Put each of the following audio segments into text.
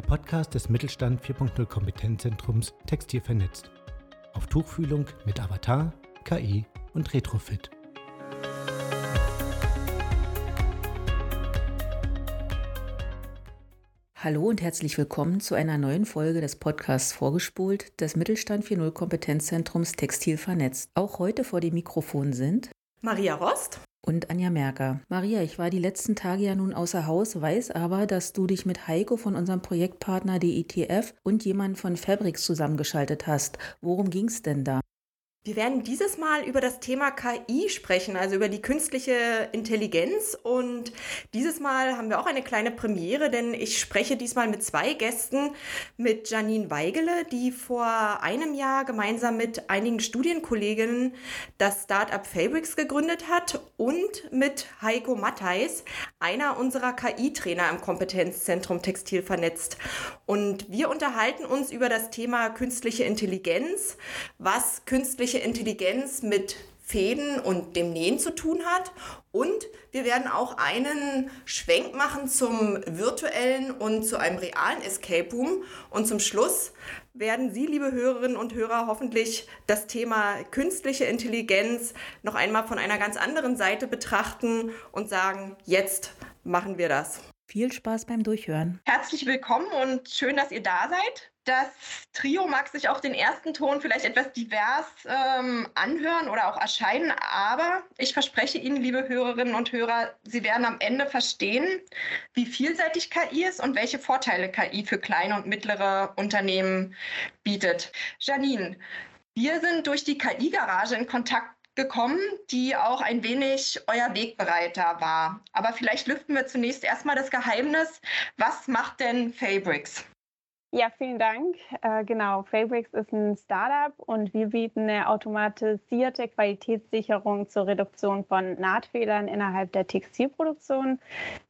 der Podcast des Mittelstand 4.0 Kompetenzzentrums Textil vernetzt. Auf Tuchfühlung mit Avatar, KI und Retrofit. Hallo und herzlich willkommen zu einer neuen Folge des Podcasts Vorgespult des Mittelstand 4.0 Kompetenzzentrums Textil vernetzt. Auch heute vor dem Mikrofon sind Maria Rost und Anja Merker. Maria, ich war die letzten Tage ja nun außer Haus, weiß aber, dass du dich mit Heiko von unserem Projektpartner DITF und jemand von Fabrics zusammengeschaltet hast. Worum ging es denn da? Wir werden dieses Mal über das Thema KI sprechen, also über die künstliche Intelligenz. Und dieses Mal haben wir auch eine kleine Premiere, denn ich spreche diesmal mit zwei Gästen, mit Janine Weigele, die vor einem Jahr gemeinsam mit einigen Studienkolleginnen das Startup Fabrics gegründet hat, und mit Heiko Mattheis, einer unserer KI-Trainer im Kompetenzzentrum Textil vernetzt. Und wir unterhalten uns über das Thema künstliche Intelligenz, was künstliche künstliche Intelligenz mit Fäden und dem Nähen zu tun hat. Und wir werden auch einen Schwenk machen zum virtuellen und zu einem realen Escape Room. Und zum Schluss werden Sie, liebe Hörerinnen und Hörer, hoffentlich das Thema künstliche Intelligenz noch einmal von einer ganz anderen Seite betrachten und sagen, jetzt machen wir das. Viel Spaß beim Durchhören. Herzlich willkommen und schön, dass ihr da seid. Das Trio mag sich auch den ersten Ton vielleicht etwas divers ähm, anhören oder auch erscheinen, aber ich verspreche Ihnen, liebe Hörerinnen und Hörer, Sie werden am Ende verstehen, wie vielseitig KI ist und welche Vorteile KI für kleine und mittlere Unternehmen bietet. Janine, wir sind durch die KI-Garage in Kontakt gekommen, die auch ein wenig euer Wegbereiter war. Aber vielleicht lüften wir zunächst erstmal das Geheimnis. Was macht denn Fabrics? Ja, vielen Dank. Äh, genau, Fabrics ist ein Startup und wir bieten eine automatisierte Qualitätssicherung zur Reduktion von Nahtfehlern innerhalb der Textilproduktion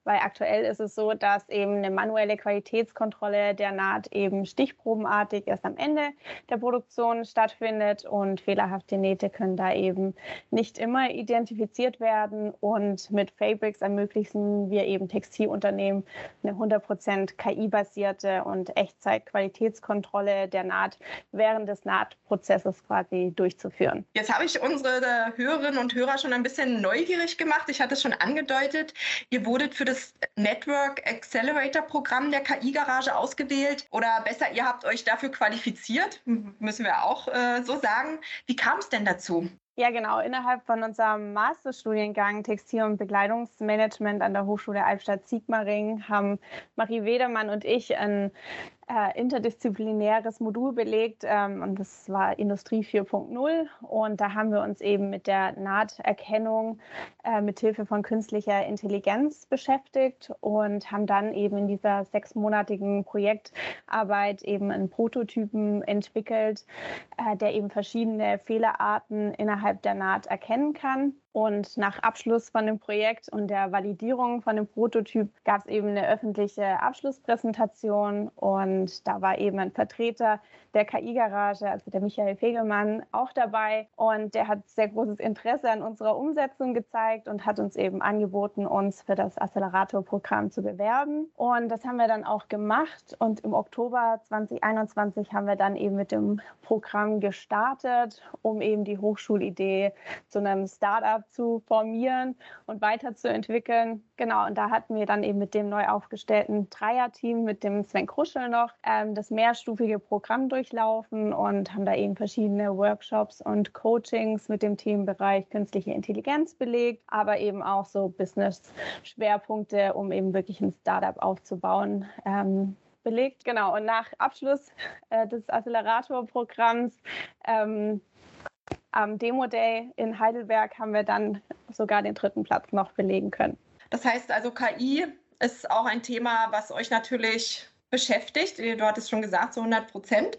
weil aktuell ist es so, dass eben eine manuelle Qualitätskontrolle der Naht eben stichprobenartig erst am Ende der Produktion stattfindet und fehlerhafte Nähte können da eben nicht immer identifiziert werden und mit Fabrics ermöglichen wir eben Textilunternehmen eine 100% KI-basierte und Echtzeit-Qualitätskontrolle der Naht während des Nahtprozesses quasi durchzuführen. Jetzt habe ich unsere Hörerinnen und Hörer schon ein bisschen neugierig gemacht. Ich hatte es schon angedeutet. Ihr wurdet für das Network Accelerator Programm der KI-Garage ausgewählt oder besser, ihr habt euch dafür qualifiziert, müssen wir auch äh, so sagen. Wie kam es denn dazu? Ja, genau. Innerhalb von unserem Masterstudiengang Textil- und Bekleidungsmanagement an der Hochschule Albstadt-Sigmaringen haben Marie Wedermann und ich ein äh, interdisziplinäres Modul belegt ähm, und das war Industrie 4.0 und da haben wir uns eben mit der Nahterkennung äh, mit Hilfe von künstlicher Intelligenz beschäftigt und haben dann eben in dieser sechsmonatigen Projektarbeit eben einen Prototypen entwickelt, äh, der eben verschiedene Fehlerarten innerhalb der Naht erkennen kann und nach Abschluss von dem Projekt und der Validierung von dem Prototyp gab es eben eine öffentliche Abschlusspräsentation. Und da war eben ein Vertreter der KI-Garage, also der Michael Fegelmann, auch dabei. Und der hat sehr großes Interesse an unserer Umsetzung gezeigt und hat uns eben angeboten, uns für das Accelerator-Programm zu bewerben. Und das haben wir dann auch gemacht. Und im Oktober 2021 haben wir dann eben mit dem Programm gestartet, um eben die Hochschulidee zu einem Startup zu formieren und weiterzuentwickeln. Genau, und da hatten wir dann eben mit dem neu aufgestellten Dreierteam, mit dem Sven Kruschel noch, ähm, das mehrstufige Programm durchlaufen und haben da eben verschiedene Workshops und Coachings mit dem Themenbereich künstliche Intelligenz belegt, aber eben auch so Business-Schwerpunkte, um eben wirklich ein Startup aufzubauen. Ähm, belegt. Genau, und nach Abschluss äh, des Accelerator-Programms ähm, am Demo Day in Heidelberg haben wir dann sogar den dritten Platz noch belegen können. Das heißt also, KI ist auch ein Thema, was euch natürlich beschäftigt. Du hattest schon gesagt, so 100 Prozent.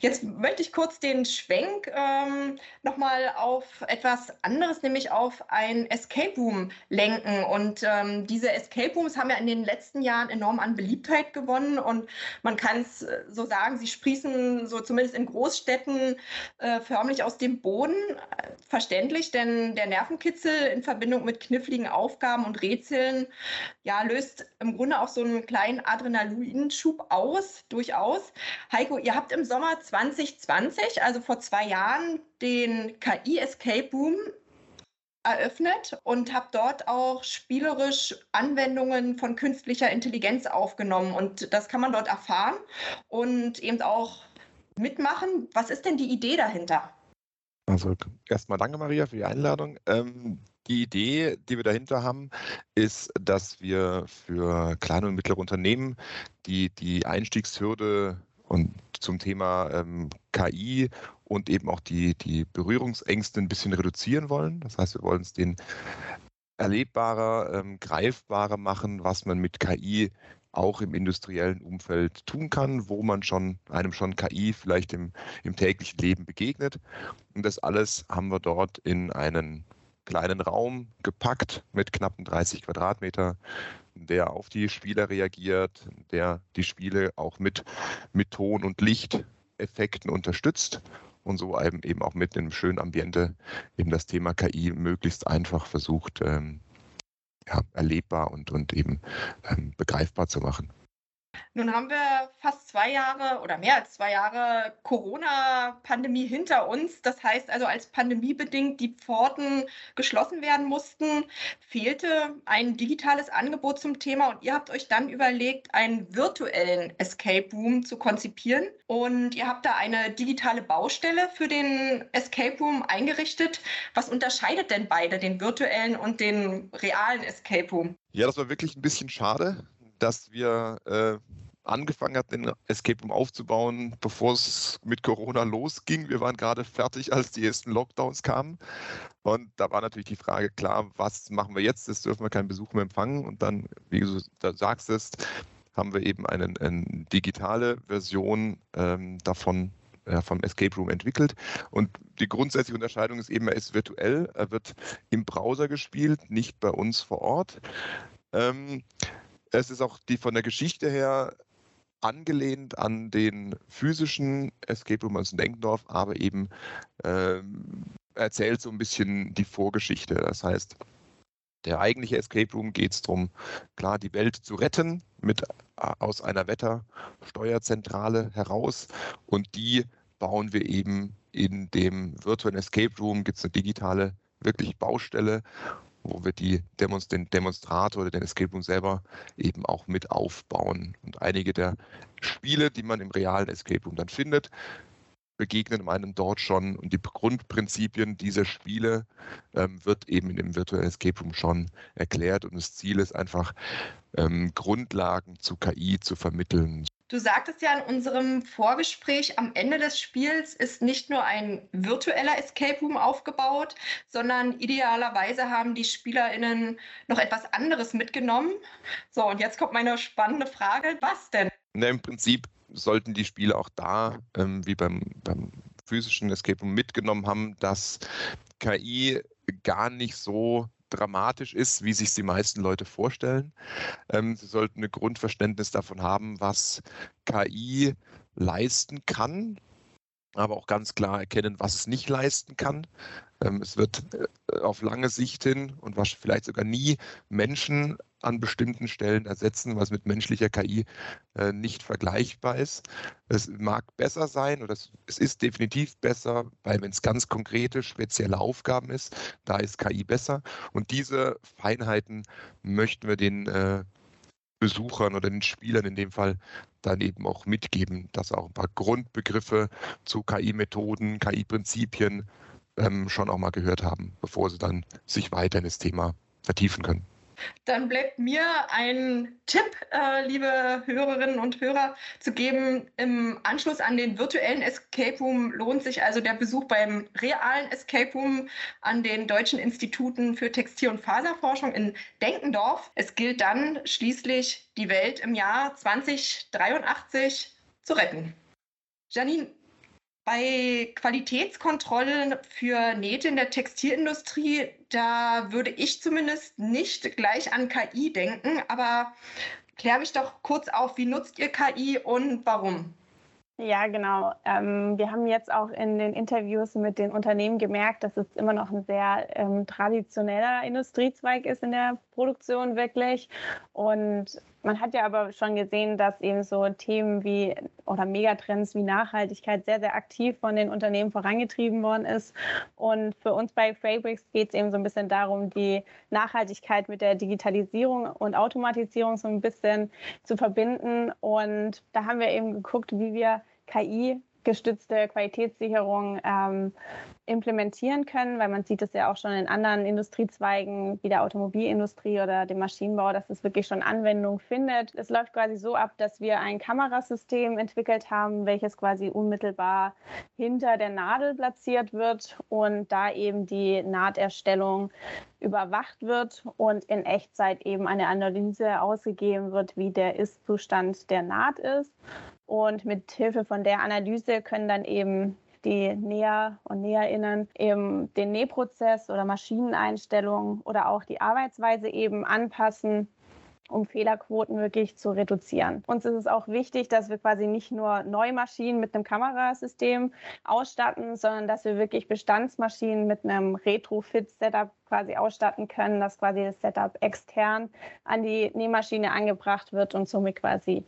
Jetzt möchte ich kurz den Schwenk ähm, nochmal auf etwas anderes, nämlich auf ein Escape Room lenken. Und ähm, diese Escape Rooms haben ja in den letzten Jahren enorm an Beliebtheit gewonnen. Und man kann es äh, so sagen, sie sprießen so zumindest in Großstädten äh, förmlich aus dem Boden. Verständlich, denn der Nervenkitzel in Verbindung mit kniffligen Aufgaben und Rätseln ja, löst im Grunde auch so einen kleinen Adrenalinschub Schub aus, durchaus. Heiko, ihr habt im Sommer 2020, also vor zwei Jahren, den KI Escape Room eröffnet und habt dort auch spielerisch Anwendungen von künstlicher Intelligenz aufgenommen. Und das kann man dort erfahren und eben auch mitmachen. Was ist denn die Idee dahinter? Also erstmal danke, Maria, für die Einladung. Ähm, die Idee, die wir dahinter haben, ist, dass wir für kleine und mittlere Unternehmen die, die Einstiegshürde und zum Thema ähm, KI und eben auch die, die Berührungsängste ein bisschen reduzieren wollen. Das heißt, wir wollen es den erlebbarer, ähm, greifbarer machen, was man mit KI auch im industriellen Umfeld tun kann, wo man schon einem schon KI vielleicht im, im täglichen Leben begegnet. Und das alles haben wir dort in einen kleinen Raum gepackt mit knappen 30 Quadratmeter, der auf die Spieler reagiert, der die Spiele auch mit, mit Ton- und Lichteffekten unterstützt und so eben, auch mit einem schönen Ambiente eben das Thema KI möglichst einfach versucht, ähm, ja, erlebbar und, und eben ähm, begreifbar zu machen. Nun haben wir fast zwei Jahre oder mehr als zwei Jahre Corona-Pandemie hinter uns. Das heißt also, als pandemiebedingt die Pforten geschlossen werden mussten, fehlte ein digitales Angebot zum Thema und ihr habt euch dann überlegt, einen virtuellen Escape Room zu konzipieren. Und ihr habt da eine digitale Baustelle für den Escape Room eingerichtet. Was unterscheidet denn beide, den virtuellen und den realen Escape Room? Ja, das war wirklich ein bisschen schade dass wir äh, angefangen hatten, den Escape Room aufzubauen, bevor es mit Corona losging. Wir waren gerade fertig, als die ersten Lockdowns kamen. Und da war natürlich die Frage klar, was machen wir jetzt? Jetzt dürfen wir keinen Besuch mehr empfangen. Und dann, wie du sagst es, haben wir eben eine, digitale Version ähm, davon vom Escape Room entwickelt. Und die grundsätzliche Unterscheidung ist eben, er ist virtuell, er wird im Browser gespielt, nicht bei uns vor Ort. Ähm, es ist auch die von der Geschichte her angelehnt an den physischen Escape Room aus Denkendorf, aber eben ähm, erzählt so ein bisschen die Vorgeschichte. Das heißt, der eigentliche Escape Room geht es darum, klar die Welt zu retten mit äh, aus einer Wettersteuerzentrale heraus. Und die bauen wir eben in dem virtuellen Escape Room, gibt es eine digitale wirklich Baustelle wo wir die Demonst den Demonstrator oder den Escape Room selber eben auch mit aufbauen. Und einige der Spiele, die man im realen Escape Room dann findet, begegnen einem dort schon. Und die Grundprinzipien dieser Spiele ähm, wird eben in dem virtuellen Escape Room schon erklärt. Und das Ziel ist einfach ähm, Grundlagen zu KI zu vermitteln, Du sagtest ja in unserem Vorgespräch, am Ende des Spiels ist nicht nur ein virtueller Escape Room aufgebaut, sondern idealerweise haben die SpielerInnen noch etwas anderes mitgenommen. So, und jetzt kommt meine spannende Frage: Was denn? Na, Im Prinzip sollten die Spieler auch da, ähm, wie beim, beim physischen Escape Room, mitgenommen haben, dass KI gar nicht so dramatisch ist, wie sich die meisten Leute vorstellen. Ähm, sie sollten ein Grundverständnis davon haben, was KI leisten kann, aber auch ganz klar erkennen, was es nicht leisten kann. Ähm, es wird äh, auf lange Sicht hin und was vielleicht sogar nie Menschen an bestimmten Stellen ersetzen, was mit menschlicher KI äh, nicht vergleichbar ist. Es mag besser sein oder es, es ist definitiv besser, weil wenn es ganz konkrete, spezielle Aufgaben ist, da ist KI besser. Und diese Feinheiten möchten wir den äh, Besuchern oder den Spielern in dem Fall dann eben auch mitgeben, dass auch ein paar Grundbegriffe zu KI-Methoden, KI-Prinzipien ähm, schon auch mal gehört haben, bevor sie dann sich weiter in das Thema vertiefen können. Dann bleibt mir ein Tipp, äh, liebe Hörerinnen und Hörer, zu geben. Im Anschluss an den virtuellen Escape Room lohnt sich also der Besuch beim realen Escape Room an den Deutschen Instituten für Textil- und Faserforschung in Denkendorf. Es gilt dann schließlich, die Welt im Jahr 2083 zu retten. Janine, bei Qualitätskontrollen für Nähte in der Textilindustrie, da würde ich zumindest nicht gleich an KI denken, aber klär mich doch kurz auf, wie nutzt ihr KI und warum? Ja, genau. Ähm, wir haben jetzt auch in den Interviews mit den Unternehmen gemerkt, dass es immer noch ein sehr ähm, traditioneller Industriezweig ist in der Produktion wirklich. Und man hat ja aber schon gesehen, dass eben so Themen wie oder Megatrends wie Nachhaltigkeit sehr, sehr aktiv von den Unternehmen vorangetrieben worden ist. Und für uns bei Fabrics geht es eben so ein bisschen darum, die Nachhaltigkeit mit der Digitalisierung und Automatisierung so ein bisschen zu verbinden. Und da haben wir eben geguckt, wie wir KI gestützte Qualitätssicherung ähm, implementieren können, weil man sieht es ja auch schon in anderen Industriezweigen wie der Automobilindustrie oder dem Maschinenbau, dass es wirklich schon Anwendung findet. Es läuft quasi so ab, dass wir ein Kamerasystem entwickelt haben, welches quasi unmittelbar hinter der Nadel platziert wird und da eben die Nahterstellung überwacht wird und in Echtzeit eben eine Analyse ausgegeben wird, wie der Ist-Zustand der Naht ist. Und mit Hilfe von der Analyse können dann eben die Näher und Näherinnen eben den Nähprozess oder Maschineneinstellungen oder auch die Arbeitsweise eben anpassen um Fehlerquoten wirklich zu reduzieren. Uns ist es auch wichtig, dass wir quasi nicht nur Neumaschinen mit einem Kamerasystem ausstatten, sondern dass wir wirklich Bestandsmaschinen mit einem Retrofit-Setup quasi ausstatten können, dass quasi das Setup extern an die Nähmaschine angebracht wird und somit quasi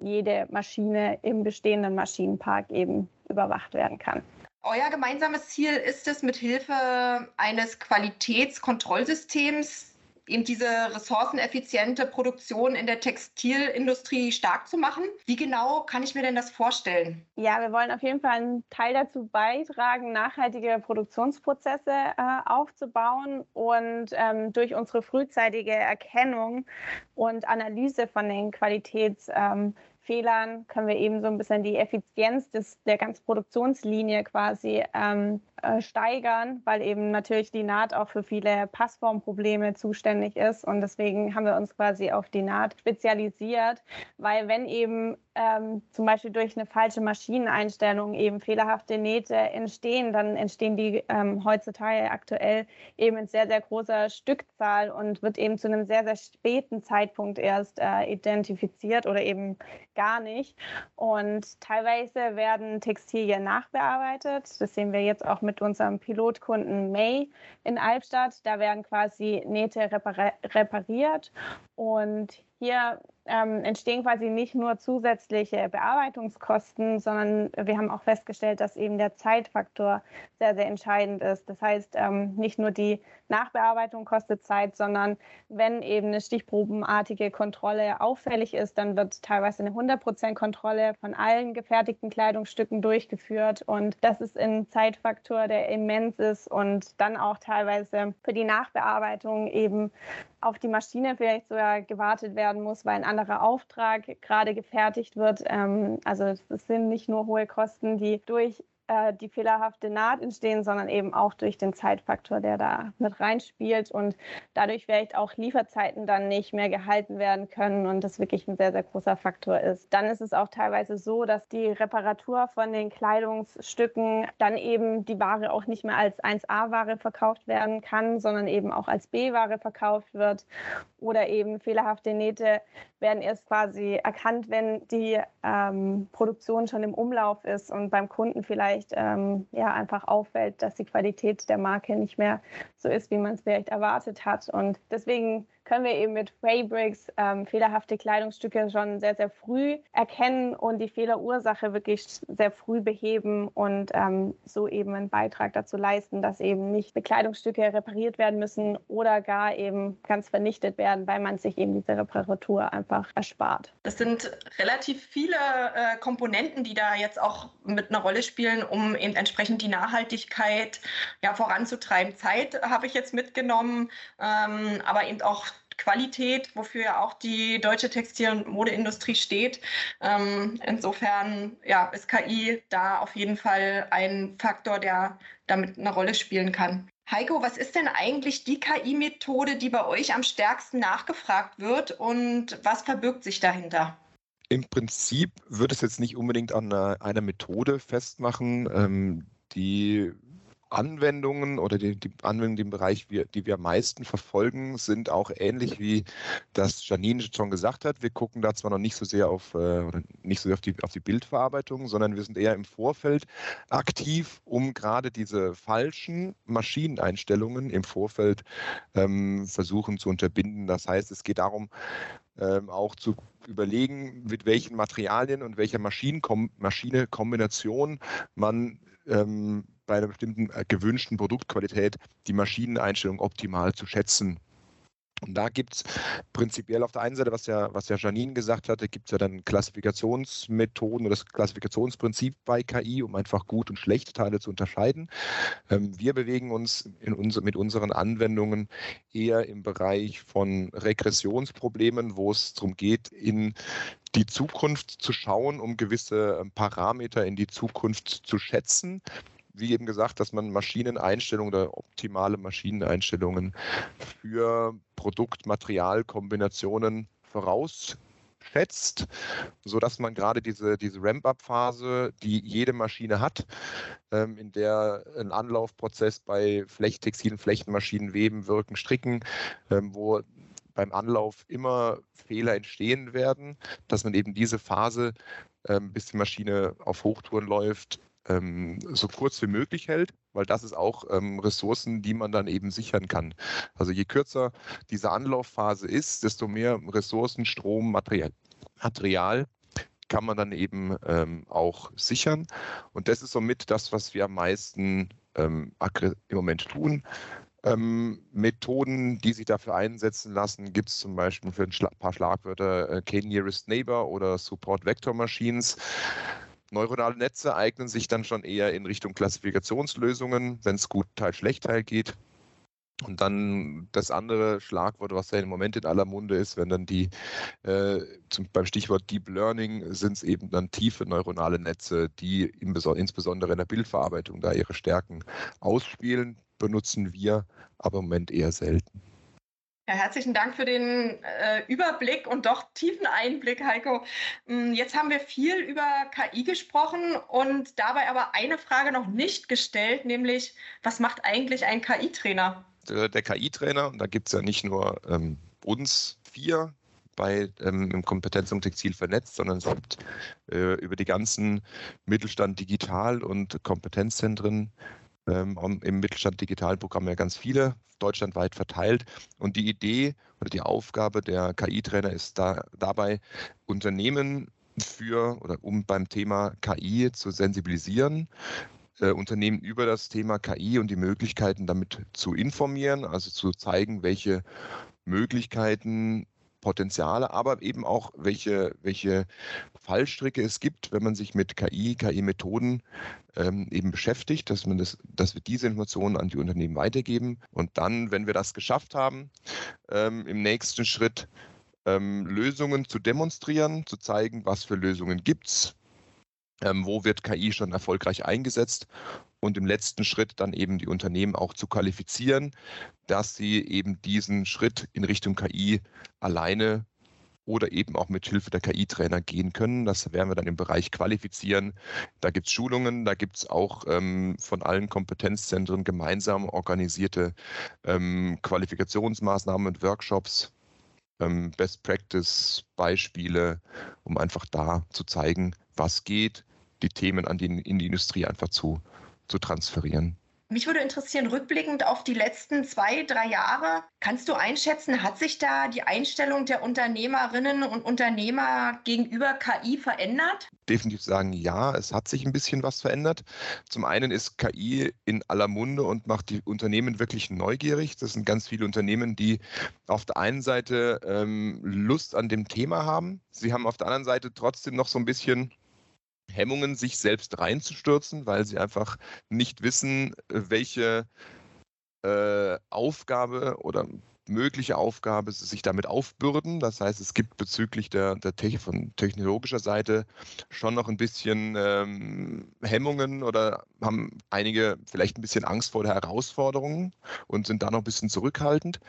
jede Maschine im bestehenden Maschinenpark eben überwacht werden kann. Euer gemeinsames Ziel ist es, mit Hilfe eines Qualitätskontrollsystems eben diese ressourceneffiziente Produktion in der Textilindustrie stark zu machen. Wie genau kann ich mir denn das vorstellen? Ja, wir wollen auf jeden Fall einen Teil dazu beitragen, nachhaltige Produktionsprozesse äh, aufzubauen und ähm, durch unsere frühzeitige Erkennung und Analyse von den Qualitäts ähm, Fehlern können wir eben so ein bisschen die Effizienz des, der ganzen Produktionslinie quasi ähm, äh, steigern, weil eben natürlich die Naht auch für viele Passformprobleme zuständig ist. Und deswegen haben wir uns quasi auf die Naht spezialisiert, weil wenn eben ähm, zum Beispiel durch eine falsche Maschineneinstellung eben fehlerhafte Nähte entstehen, dann entstehen die ähm, heutzutage aktuell eben in sehr, sehr großer Stückzahl und wird eben zu einem sehr, sehr späten Zeitpunkt erst äh, identifiziert oder eben gar nicht. Und teilweise werden Textilien nachbearbeitet. Das sehen wir jetzt auch mit unserem Pilotkunden May in Albstadt. Da werden quasi Nähte repariert und hier ähm, entstehen quasi nicht nur zusätzliche Bearbeitungskosten, sondern wir haben auch festgestellt, dass eben der Zeitfaktor sehr, sehr entscheidend ist. Das heißt, ähm, nicht nur die Nachbearbeitung kostet Zeit, sondern wenn eben eine stichprobenartige Kontrolle auffällig ist, dann wird teilweise eine 100% Kontrolle von allen gefertigten Kleidungsstücken durchgeführt. Und das ist ein Zeitfaktor, der immens ist und dann auch teilweise für die Nachbearbeitung eben auf die Maschine vielleicht sogar gewartet werden muss, weil ein anderer Auftrag gerade gefertigt wird. Ähm, also es sind nicht nur hohe Kosten, die durch äh, die fehlerhafte Naht entstehen, sondern eben auch durch den Zeitfaktor, der da mit reinspielt und dadurch vielleicht auch Lieferzeiten dann nicht mehr gehalten werden können und das wirklich ein sehr, sehr großer Faktor ist. Dann ist es auch teilweise so, dass die Reparatur von den Kleidungsstücken dann eben die Ware auch nicht mehr als 1A-Ware verkauft werden kann, sondern eben auch als B-Ware verkauft wird oder eben fehlerhafte Nähte werden erst quasi erkannt, wenn die ähm, Produktion schon im Umlauf ist und beim Kunden vielleicht ähm, ja einfach auffällt, dass die Qualität der Marke nicht mehr so ist, wie man es vielleicht erwartet hat. Und deswegen können wir eben mit Fabrics ähm, fehlerhafte Kleidungsstücke schon sehr, sehr früh erkennen und die Fehlerursache wirklich sehr früh beheben und ähm, so eben einen Beitrag dazu leisten, dass eben nicht Bekleidungsstücke repariert werden müssen oder gar eben ganz vernichtet werden, weil man sich eben diese Reparatur einfach erspart. Das sind relativ viele äh, Komponenten, die da jetzt auch mit einer Rolle spielen, um eben entsprechend die Nachhaltigkeit ja, voranzutreiben. Zeit habe ich jetzt mitgenommen, ähm, aber eben auch Qualität, wofür ja auch die deutsche Textil- und Modeindustrie steht. Ähm, insofern ja, ist KI da auf jeden Fall ein Faktor, der damit eine Rolle spielen kann. Heiko, was ist denn eigentlich die KI-Methode, die bei euch am stärksten nachgefragt wird und was verbirgt sich dahinter? Im Prinzip wird es jetzt nicht unbedingt an einer, einer Methode festmachen. Ähm, die Anwendungen oder die, die Anwendungen, im Bereich, wir, die wir am meisten verfolgen, sind auch ähnlich wie das Janine schon gesagt hat. Wir gucken da zwar noch nicht so sehr auf, äh, nicht so auf die, auf die Bildverarbeitung, sondern wir sind eher im Vorfeld aktiv, um gerade diese falschen Maschineneinstellungen im Vorfeld ähm, versuchen zu unterbinden. Das heißt, es geht darum, ähm, auch zu überlegen, mit welchen Materialien und welcher Maschine-Kombination man ähm, bei einer bestimmten äh, gewünschten Produktqualität die Maschineneinstellung optimal zu schätzen. Und da gibt es prinzipiell auf der einen Seite, was ja, was ja Janine gesagt hatte, gibt es ja dann Klassifikationsmethoden oder das Klassifikationsprinzip bei KI, um einfach gut und schlechte Teile zu unterscheiden. Ähm, wir bewegen uns in unser, mit unseren Anwendungen eher im Bereich von Regressionsproblemen, wo es darum geht, in die Zukunft zu schauen, um gewisse Parameter in die Zukunft zu schätzen wie eben gesagt, dass man Maschineneinstellungen oder optimale Maschineneinstellungen für Produktmaterialkombinationen vorausschätzt, sodass man gerade diese, diese Ramp-up-Phase, die jede Maschine hat, ähm, in der ein Anlaufprozess bei Flechttextilen, Flechtenmaschinen, Weben, Wirken, Stricken, ähm, wo beim Anlauf immer Fehler entstehen werden, dass man eben diese Phase, ähm, bis die Maschine auf Hochtouren läuft, ähm, so kurz wie möglich hält, weil das ist auch ähm, Ressourcen, die man dann eben sichern kann. Also je kürzer diese Anlaufphase ist, desto mehr Ressourcen, Strom, Material, Material kann man dann eben ähm, auch sichern. Und das ist somit das, was wir am meisten ähm, im Moment tun. Ähm, Methoden, die sich dafür einsetzen lassen, gibt es zum Beispiel für ein paar Schlagwörter äh, K-Nearest Neighbor oder Support Vector Machines. Neuronale Netze eignen sich dann schon eher in Richtung Klassifikationslösungen, wenn es gut Teil schlecht Teil geht. Und dann das andere Schlagwort, was ja im Moment in aller Munde ist, wenn dann die, äh, zum, beim Stichwort Deep Learning sind es eben dann tiefe neuronale Netze, die im, insbesondere in der Bildverarbeitung da ihre Stärken ausspielen, benutzen wir aber im Moment eher selten. Ja, herzlichen Dank für den äh, Überblick und doch tiefen Einblick, Heiko. Mm, jetzt haben wir viel über KI gesprochen und dabei aber eine Frage noch nicht gestellt, nämlich was macht eigentlich ein KI-Trainer? Der, der KI-Trainer, und da gibt es ja nicht nur ähm, uns vier bei ähm, im Kompetenz und Textil vernetzt, sondern es gibt äh, über die ganzen Mittelstand Digital- und Kompetenzzentren ähm, im Mittelstand Digitalprogramm ja ganz viele, deutschlandweit verteilt. Und die Idee oder die Aufgabe der KI-Trainer ist da, dabei, Unternehmen für oder um beim Thema KI zu sensibilisieren, äh, Unternehmen über das Thema KI und die Möglichkeiten damit zu informieren, also zu zeigen, welche Möglichkeiten Potenziale, aber eben auch, welche, welche Fallstricke es gibt, wenn man sich mit KI, KI-Methoden ähm, eben beschäftigt, dass, man das, dass wir diese Informationen an die Unternehmen weitergeben. Und dann, wenn wir das geschafft haben, ähm, im nächsten Schritt ähm, Lösungen zu demonstrieren, zu zeigen, was für Lösungen gibt es, ähm, wo wird KI schon erfolgreich eingesetzt und im letzten Schritt dann eben die Unternehmen auch zu qualifizieren, dass sie eben diesen Schritt in Richtung KI alleine oder eben auch mit Hilfe der KI-Trainer gehen können. Das werden wir dann im Bereich qualifizieren. Da gibt es Schulungen, da gibt es auch ähm, von allen Kompetenzzentren gemeinsam organisierte ähm, Qualifikationsmaßnahmen und Workshops, ähm, Best Practice Beispiele, um einfach da zu zeigen, was geht, die Themen an die, in die Industrie einfach zu, zu transferieren. Mich würde interessieren, rückblickend auf die letzten zwei, drei Jahre, kannst du einschätzen, hat sich da die Einstellung der Unternehmerinnen und Unternehmer gegenüber KI verändert? Definitiv sagen, ja, es hat sich ein bisschen was verändert. Zum einen ist KI in aller Munde und macht die Unternehmen wirklich neugierig. Das sind ganz viele Unternehmen, die auf der einen Seite ähm, Lust an dem Thema haben. Sie haben auf der anderen Seite trotzdem noch so ein bisschen Hemmungen, sich selbst reinzustürzen, weil sie einfach nicht wissen, welche äh, Aufgabe oder mögliche Aufgabe sich damit aufbürden. Das heißt, es gibt bezüglich der, der Te von technologischer Seite schon noch ein bisschen ähm, Hemmungen oder haben einige vielleicht ein bisschen Angst vor der Herausforderung und sind da noch ein bisschen zurückhaltend.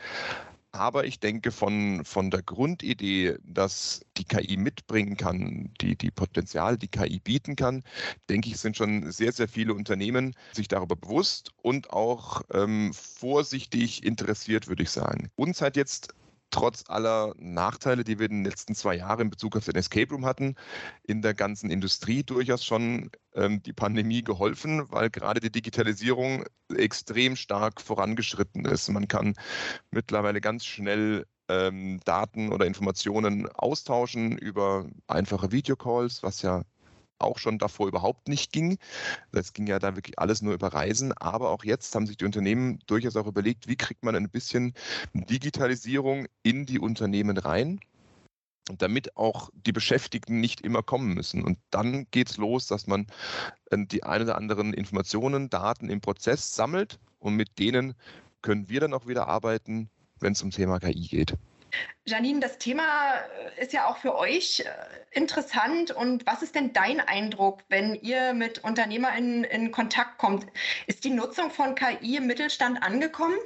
Aber ich denke, von, von der Grundidee, dass die KI mitbringen kann, die, die Potenzial, die KI bieten kann, denke ich, sind schon sehr, sehr viele Unternehmen sich darüber bewusst und auch ähm, vorsichtig interessiert, würde ich sagen. Uns hat jetzt trotz aller Nachteile, die wir in den letzten zwei Jahren in Bezug auf den Escape Room hatten, in der ganzen Industrie durchaus schon ähm, die Pandemie geholfen, weil gerade die Digitalisierung extrem stark vorangeschritten ist. Man kann mittlerweile ganz schnell ähm, Daten oder Informationen austauschen über einfache Videocalls, was ja auch schon davor überhaupt nicht ging. Das ging ja da wirklich alles nur über Reisen. Aber auch jetzt haben sich die Unternehmen durchaus auch überlegt, wie kriegt man ein bisschen Digitalisierung in die Unternehmen rein. Damit auch die Beschäftigten nicht immer kommen müssen. Und dann geht es los, dass man äh, die ein oder anderen Informationen, Daten im Prozess sammelt und mit denen können wir dann auch wieder arbeiten, wenn es um Thema KI geht. Janine, das Thema äh, ist ja auch für euch äh, interessant. Und was ist denn dein Eindruck, wenn ihr mit UnternehmerInnen in Kontakt kommt? Ist die Nutzung von KI im Mittelstand angekommen?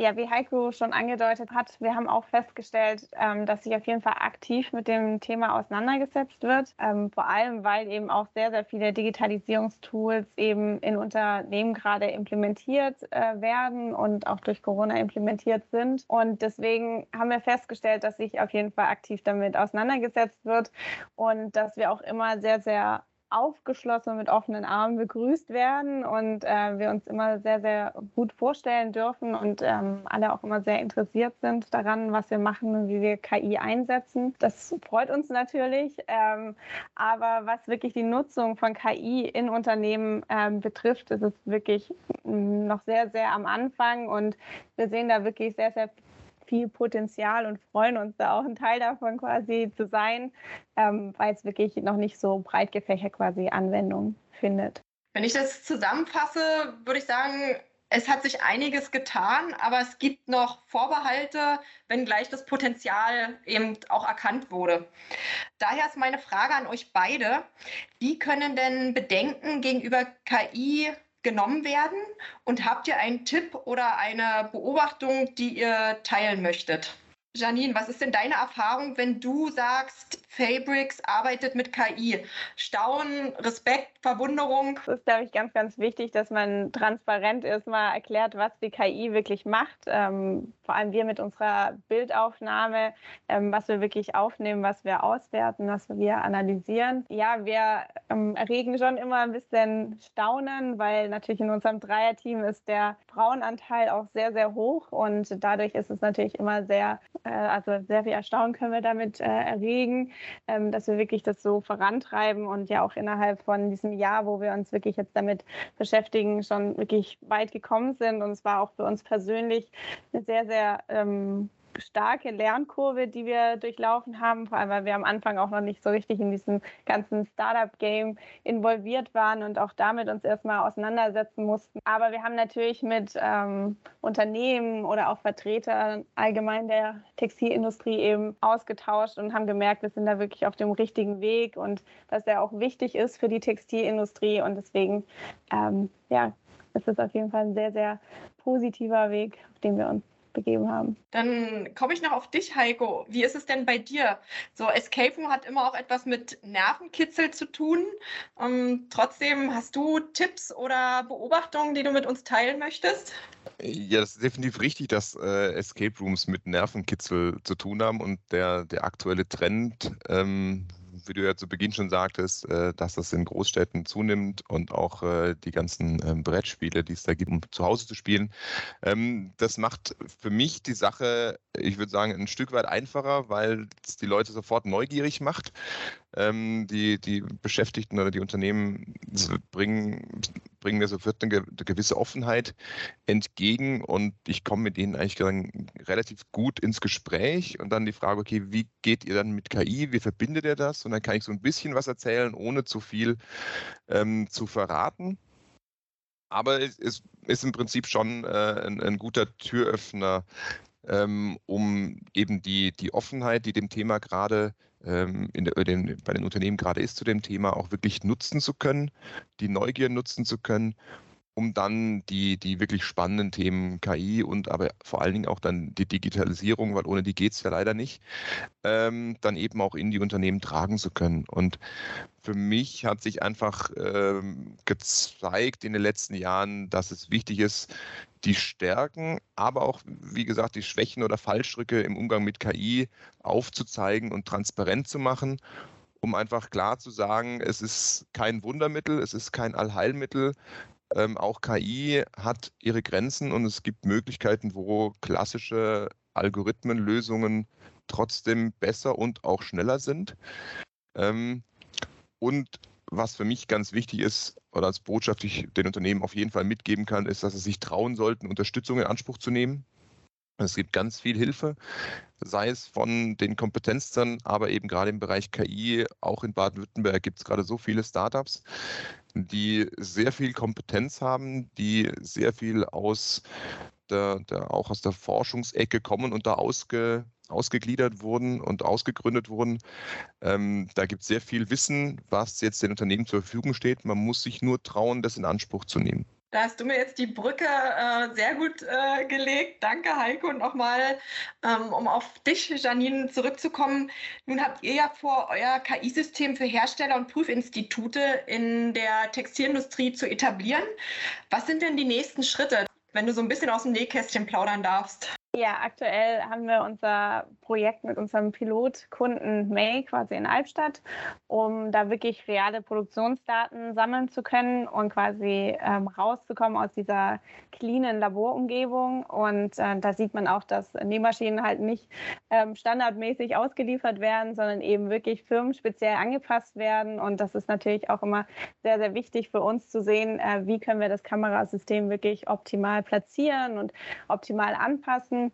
Ja, wie Heiko schon angedeutet hat, wir haben auch festgestellt, ähm, dass sich auf jeden Fall aktiv mit dem Thema auseinandergesetzt wird. Ähm, vor allem, weil eben auch sehr, sehr viele Digitalisierungstools eben in Unternehmen gerade implementiert äh, werden und auch durch Corona implementiert sind. Und deswegen haben wir festgestellt, dass sich auf jeden Fall aktiv damit auseinandergesetzt wird und dass wir auch immer sehr, sehr aufgeschlossen und mit offenen Armen begrüßt werden und äh, wir uns immer sehr, sehr gut vorstellen dürfen und ähm, alle auch immer sehr interessiert sind daran, was wir machen und wie wir KI einsetzen. Das freut uns natürlich. Ähm, aber was wirklich die Nutzung von KI in Unternehmen ähm, betrifft, ist es wirklich noch sehr, sehr am Anfang und wir sehen da wirklich sehr, sehr viel Potenzial und freuen uns da auch ein Teil davon quasi zu sein, ähm, weil es wirklich noch nicht so breit gefächert quasi Anwendung findet. Wenn ich das zusammenfasse, würde ich sagen, es hat sich einiges getan, aber es gibt noch Vorbehalte, wenngleich das Potenzial eben auch erkannt wurde. Daher ist meine Frage an euch beide. Wie können denn Bedenken gegenüber KI genommen werden? Und habt ihr einen Tipp oder eine Beobachtung, die ihr teilen möchtet? Janine, was ist denn deine Erfahrung, wenn du sagst, Fabrics arbeitet mit KI? Staunen, Respekt, Verwunderung? Es ist, glaube ich, ganz, ganz wichtig, dass man transparent ist, mal erklärt, was die KI wirklich macht. Ähm, vor allem wir mit unserer Bildaufnahme, ähm, was wir wirklich aufnehmen, was wir auswerten, was wir analysieren. Ja, wir ähm, erregen schon immer ein bisschen Staunen, weil natürlich in unserem Dreierteam ist der Frauenanteil auch sehr, sehr hoch und dadurch ist es natürlich immer sehr äh, also sehr viel Erstaunen können wir damit äh, erregen, ähm, dass wir wirklich das so vorantreiben und ja auch innerhalb von diesem Jahr, wo wir uns wirklich jetzt damit beschäftigen, schon wirklich weit gekommen sind. Und es war auch für uns persönlich eine sehr, sehr ähm, starke Lernkurve, die wir durchlaufen haben, vor allem weil wir am Anfang auch noch nicht so richtig in diesem ganzen Startup-Game involviert waren und auch damit uns erstmal auseinandersetzen mussten. Aber wir haben natürlich mit ähm, Unternehmen oder auch Vertretern allgemein der Textilindustrie eben ausgetauscht und haben gemerkt, wir sind da wirklich auf dem richtigen Weg und dass der auch wichtig ist für die Textilindustrie und deswegen ähm, ja, ist es auf jeden Fall ein sehr, sehr positiver Weg, auf dem wir uns begeben haben. Dann komme ich noch auf dich, Heiko. Wie ist es denn bei dir? So, Escape Room hat immer auch etwas mit Nervenkitzel zu tun. Ähm, trotzdem, hast du Tipps oder Beobachtungen, die du mit uns teilen möchtest? Ja, das ist definitiv richtig, dass äh, Escape Rooms mit Nervenkitzel zu tun haben und der, der aktuelle Trend ähm, wie du ja zu Beginn schon sagtest, äh, dass das in Großstädten zunimmt und auch äh, die ganzen ähm, Brettspiele, die es da gibt, um zu Hause zu spielen. Ähm, das macht für mich die Sache, ich würde sagen, ein Stück weit einfacher, weil es die Leute sofort neugierig macht. Ähm, die, die Beschäftigten oder die Unternehmen bringen, bringen mir sofort eine, gewisse Offenheit entgegen und ich komme mit denen eigentlich relativ gut ins Gespräch und dann die Frage, okay, wie geht ihr dann mit KI, wie verbindet ihr das? Und dann kann ich so ein bisschen was erzählen, ohne zu viel ähm, zu verraten. Aber es ist, ist, im Prinzip schon äh, ein, ein, guter Türöffner, ähm, um eben die, die Offenheit, die dem Thema gerade ähm, in den, bei den Unternehmen gerade ist, zu dem Thema auch wirklich nutzen zu können, die Neugier nutzen zu können um dann die, die wirklich spannenden Themen KI und aber vor allen Dingen auch dann die Digitalisierung, weil ohne die geht es ja leider nicht, ähm, dann eben auch in die Unternehmen tragen zu können. Und für mich hat sich einfach ähm, gezeigt in den letzten Jahren, dass es wichtig ist, die Stärken, aber auch, wie gesagt, die Schwächen oder Fallstricke im Umgang mit KI aufzuzeigen und transparent zu machen um einfach klar zu sagen, es ist kein Wundermittel, es ist kein Allheilmittel, ähm, auch KI hat ihre Grenzen und es gibt Möglichkeiten, wo klassische Algorithmenlösungen trotzdem besser und auch schneller sind. Ähm, und was für mich ganz wichtig ist oder als Botschaft ich den Unternehmen auf jeden Fall mitgeben kann, ist, dass sie sich trauen sollten, Unterstützung in Anspruch zu nehmen. Es gibt ganz viel Hilfe, sei es von den Kompetenzzentren, aber eben gerade im Bereich KI, auch in Baden-Württemberg gibt es gerade so viele Startups, die sehr viel Kompetenz haben, die sehr viel aus der, der auch aus der Forschungsecke kommen und da ausge, ausgegliedert wurden und ausgegründet wurden. Ähm, da gibt es sehr viel Wissen, was jetzt den Unternehmen zur Verfügung steht. Man muss sich nur trauen, das in Anspruch zu nehmen. Da hast du mir jetzt die Brücke äh, sehr gut äh, gelegt. Danke, Heiko. Und nochmal, ähm, um auf dich, Janine, zurückzukommen. Nun habt ihr ja vor, euer KI-System für Hersteller und Prüfinstitute in der Textilindustrie zu etablieren. Was sind denn die nächsten Schritte, wenn du so ein bisschen aus dem Nähkästchen plaudern darfst? Ja, aktuell haben wir unser Projekt mit unserem Pilotkunden May quasi in Albstadt, um da wirklich reale Produktionsdaten sammeln zu können und quasi ähm, rauszukommen aus dieser cleanen Laborumgebung. Und äh, da sieht man auch, dass Nähmaschinen halt nicht ähm, standardmäßig ausgeliefert werden, sondern eben wirklich firmenspeziell angepasst werden. Und das ist natürlich auch immer sehr, sehr wichtig für uns zu sehen, äh, wie können wir das Kamerasystem wirklich optimal platzieren und optimal anpassen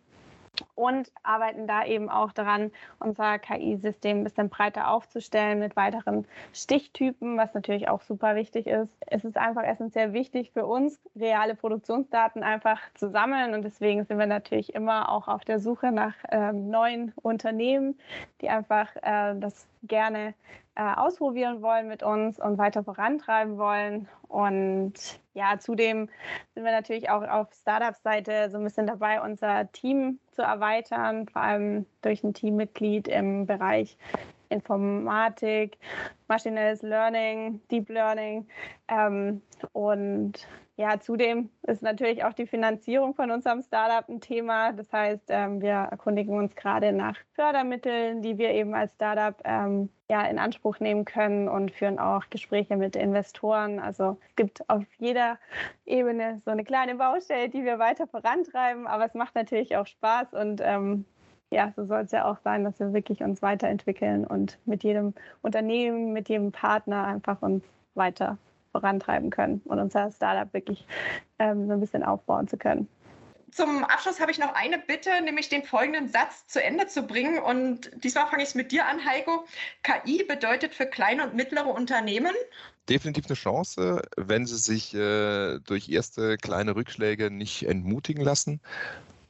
und arbeiten da eben auch daran, unser KI-System ein bisschen breiter aufzustellen mit weiteren Stichtypen, was natürlich auch super wichtig ist. Es ist einfach essentiell wichtig für uns, reale Produktionsdaten einfach zu sammeln und deswegen sind wir natürlich immer auch auf der Suche nach ähm, neuen Unternehmen, die einfach äh, das gerne äh, ausprobieren wollen mit uns und weiter vorantreiben wollen. Und ja, zudem sind wir natürlich auch auf Startup-Seite so ein bisschen dabei, unser Team zu erweitern, vor allem durch ein Teammitglied im Bereich Informatik, maschinelles Learning, Deep Learning. Ähm, und ja, zudem ist natürlich auch die Finanzierung von unserem Startup ein Thema. Das heißt, ähm, wir erkundigen uns gerade nach Fördermitteln, die wir eben als Startup ähm, ja, in Anspruch nehmen können und führen auch Gespräche mit Investoren. Also es gibt auf jeder Ebene so eine kleine Baustelle, die wir weiter vorantreiben, aber es macht natürlich auch Spaß und ähm, ja, so soll es ja auch sein, dass wir wirklich uns weiterentwickeln und mit jedem Unternehmen, mit jedem Partner einfach uns weiter vorantreiben können und unser Startup wirklich ähm, so ein bisschen aufbauen zu können. Zum Abschluss habe ich noch eine Bitte, nämlich den folgenden Satz zu Ende zu bringen. Und diesmal fange ich es mit dir an, Heiko. KI bedeutet für kleine und mittlere Unternehmen definitiv eine Chance, wenn sie sich äh, durch erste kleine Rückschläge nicht entmutigen lassen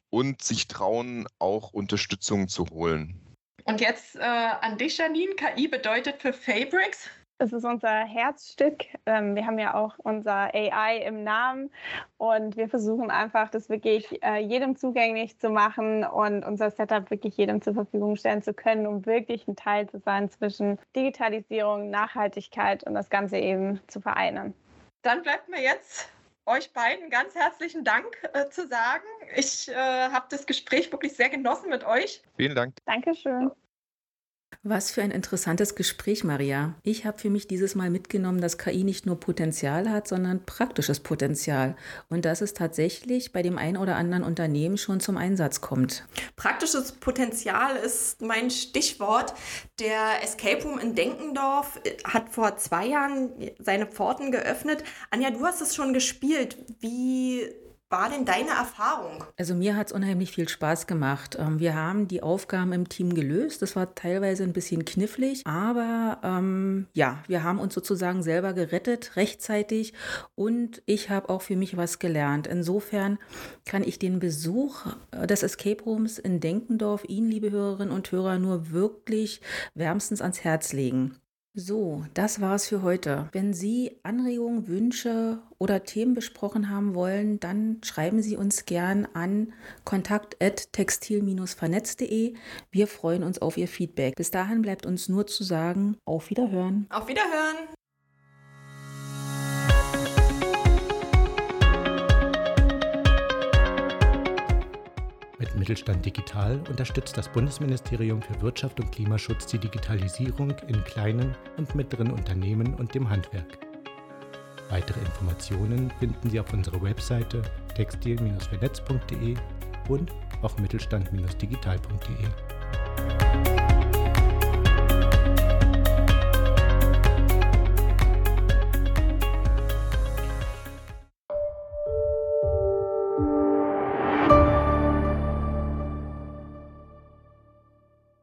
und sich trauen, auch Unterstützung zu holen. Und jetzt äh, an dich, Janine. KI bedeutet für Fabrics? Es ist unser Herzstück. Ähm, wir haben ja auch unser AI im Namen und wir versuchen einfach, das wirklich äh, jedem zugänglich zu machen und unser Setup wirklich jedem zur Verfügung stellen zu können, um wirklich ein Teil zu sein zwischen Digitalisierung, Nachhaltigkeit und das Ganze eben zu vereinen. Dann bleibt mir jetzt euch beiden ganz herzlichen Dank äh, zu sagen. Ich äh, habe das Gespräch wirklich sehr genossen mit euch. Vielen Dank. Dankeschön. Was für ein interessantes Gespräch, Maria. Ich habe für mich dieses Mal mitgenommen, dass KI nicht nur Potenzial hat, sondern praktisches Potenzial. Und dass es tatsächlich bei dem einen oder anderen Unternehmen schon zum Einsatz kommt. Praktisches Potenzial ist mein Stichwort. Der Escape Room in Denkendorf hat vor zwei Jahren seine Pforten geöffnet. Anja, du hast es schon gespielt. Wie war denn deine Erfahrung? Also mir hat es unheimlich viel Spaß gemacht. Ähm, wir haben die Aufgaben im Team gelöst. Das war teilweise ein bisschen knifflig, aber ähm, ja, wir haben uns sozusagen selber gerettet, rechtzeitig. Und ich habe auch für mich was gelernt. Insofern kann ich den Besuch äh, des Escape Rooms in Denkendorf Ihnen, liebe Hörerinnen und Hörer, nur wirklich wärmstens ans Herz legen. So, das war's für heute. Wenn Sie Anregungen, Wünsche oder Themen besprochen haben wollen, dann schreiben Sie uns gern an kontakt@textil-vernetzt.de. Wir freuen uns auf Ihr Feedback. Bis dahin bleibt uns nur zu sagen, auf Wiederhören. Auf Wiederhören. Mittelstand Digital unterstützt das Bundesministerium für Wirtschaft und Klimaschutz die Digitalisierung in kleinen und mittleren Unternehmen und dem Handwerk. Weitere Informationen finden Sie auf unserer Webseite textil-vernetz.de und auf mittelstand-digital.de.